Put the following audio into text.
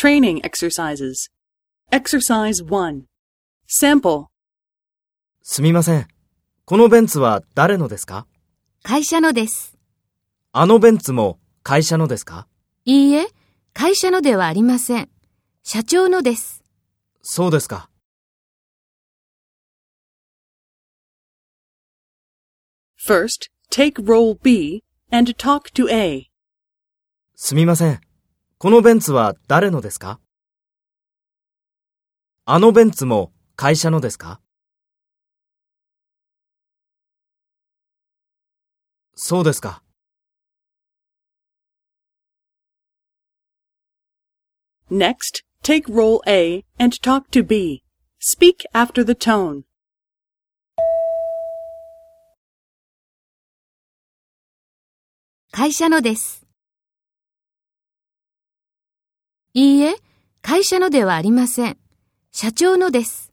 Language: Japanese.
Training exercises. Exercise 1. Sample. すみません。このベンツは誰のですか？会社のです。あのベンツも会社のですか？いいえ、会社のではありません。社長のです。そうですか。First, take role B and talk to A. すみません。このベンツは誰のですかあのベンツも会社のですかそうですか。Next, take role A and talk to B. Speak after the tone. 会社のです。いいえ、会社のではありません。社長のです。